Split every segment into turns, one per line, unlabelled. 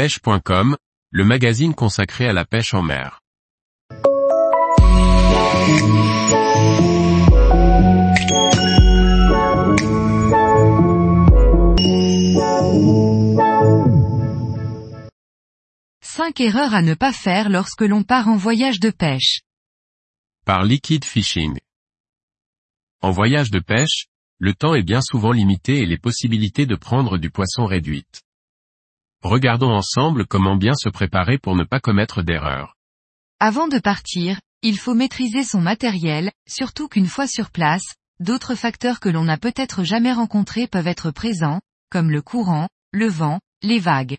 pêche.com, le magazine consacré à la pêche en mer.
Cinq erreurs à ne pas faire lorsque l'on part en voyage de pêche.
Par Liquid Fishing. En voyage de pêche, le temps est bien souvent limité et les possibilités de prendre du poisson réduites. Regardons ensemble comment bien se préparer pour ne pas commettre d'erreurs.
Avant de partir, il faut maîtriser son matériel, surtout qu'une fois sur place, d'autres facteurs que l'on n'a peut-être jamais rencontrés peuvent être présents, comme le courant, le vent, les vagues.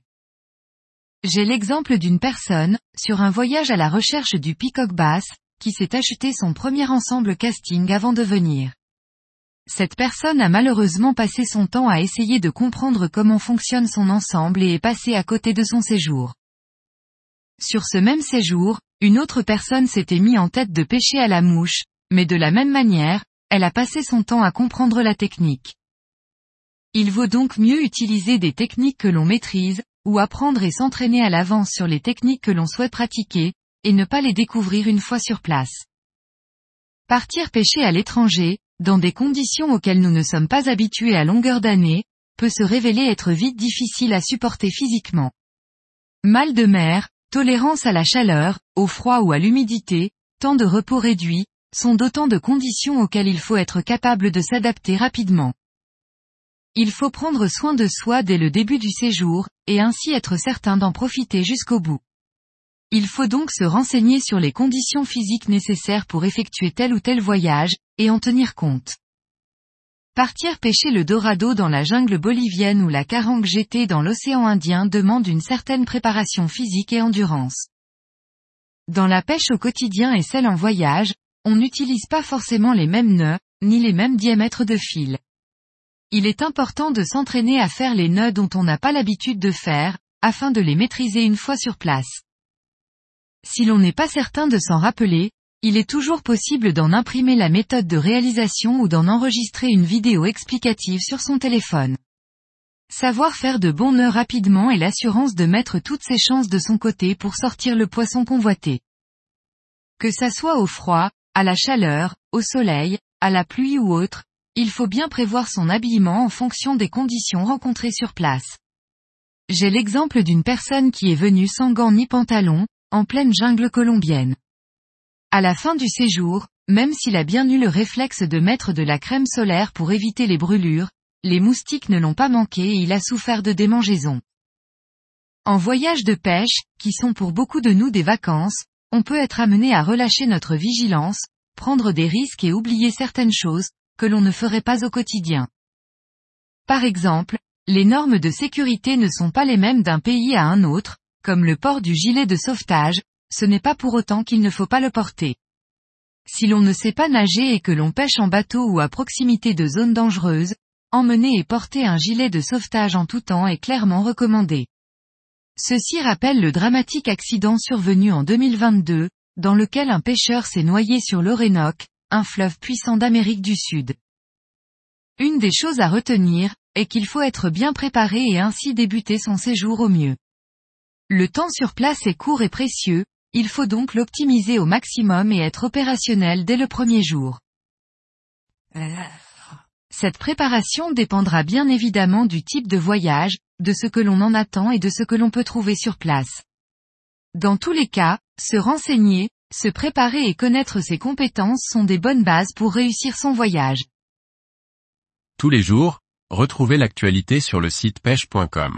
J'ai l'exemple d'une personne, sur un voyage à la recherche du peacock bass, qui s'est acheté son premier ensemble casting avant de venir. Cette personne a malheureusement passé son temps à essayer de comprendre comment fonctionne son ensemble et est passé à côté de son séjour. Sur ce même séjour, une autre personne s'était mis en tête de pêcher à la mouche, mais de la même manière, elle a passé son temps à comprendre la technique. Il vaut donc mieux utiliser des techniques que l'on maîtrise, ou apprendre et s'entraîner à l'avance sur les techniques que l'on souhaite pratiquer, et ne pas les découvrir une fois sur place. Partir pêcher à l'étranger, dans des conditions auxquelles nous ne sommes pas habitués à longueur d'année, peut se révéler être vite difficile à supporter physiquement. Mal de mer, tolérance à la chaleur, au froid ou à l'humidité, temps de repos réduit, sont d'autant de conditions auxquelles il faut être capable de s'adapter rapidement. Il faut prendre soin de soi dès le début du séjour, et ainsi être certain d'en profiter jusqu'au bout. Il faut donc se renseigner sur les conditions physiques nécessaires pour effectuer tel ou tel voyage, et en tenir compte. Partir pêcher le dorado dans la jungle bolivienne ou la carangue GT dans l'océan Indien demande une certaine préparation physique et endurance. Dans la pêche au quotidien et celle en voyage, on n'utilise pas forcément les mêmes nœuds, ni les mêmes diamètres de fil. Il est important de s'entraîner à faire les nœuds dont on n'a pas l'habitude de faire, afin de les maîtriser une fois sur place. Si l'on n'est pas certain de s'en rappeler, il est toujours possible d'en imprimer la méthode de réalisation ou d'en enregistrer une vidéo explicative sur son téléphone. Savoir faire de bons nœuds rapidement est l'assurance de mettre toutes ses chances de son côté pour sortir le poisson convoité. Que ça soit au froid, à la chaleur, au soleil, à la pluie ou autre, il faut bien prévoir son habillement en fonction des conditions rencontrées sur place. J'ai l'exemple d'une personne qui est venue sans gants ni pantalon, en pleine jungle colombienne. À la fin du séjour, même s'il a bien eu le réflexe de mettre de la crème solaire pour éviter les brûlures, les moustiques ne l'ont pas manqué et il a souffert de démangeaisons. En voyage de pêche, qui sont pour beaucoup de nous des vacances, on peut être amené à relâcher notre vigilance, prendre des risques et oublier certaines choses, que l'on ne ferait pas au quotidien. Par exemple, les normes de sécurité ne sont pas les mêmes d'un pays à un autre, comme le port du gilet de sauvetage, ce n'est pas pour autant qu'il ne faut pas le porter. Si l'on ne sait pas nager et que l'on pêche en bateau ou à proximité de zones dangereuses, emmener et porter un gilet de sauvetage en tout temps est clairement recommandé. Ceci rappelle le dramatique accident survenu en 2022, dans lequel un pêcheur s'est noyé sur l'Orénoque, un fleuve puissant d'Amérique du Sud. Une des choses à retenir, est qu'il faut être bien préparé et ainsi débuter son séjour au mieux. Le temps sur place est court et précieux, il faut donc l'optimiser au maximum et être opérationnel dès le premier jour. Cette préparation dépendra bien évidemment du type de voyage, de ce que l'on en attend et de ce que l'on peut trouver sur place. Dans tous les cas, se renseigner, se préparer et connaître ses compétences sont des bonnes bases pour réussir son voyage.
Tous les jours, retrouvez l'actualité sur le site pêche.com.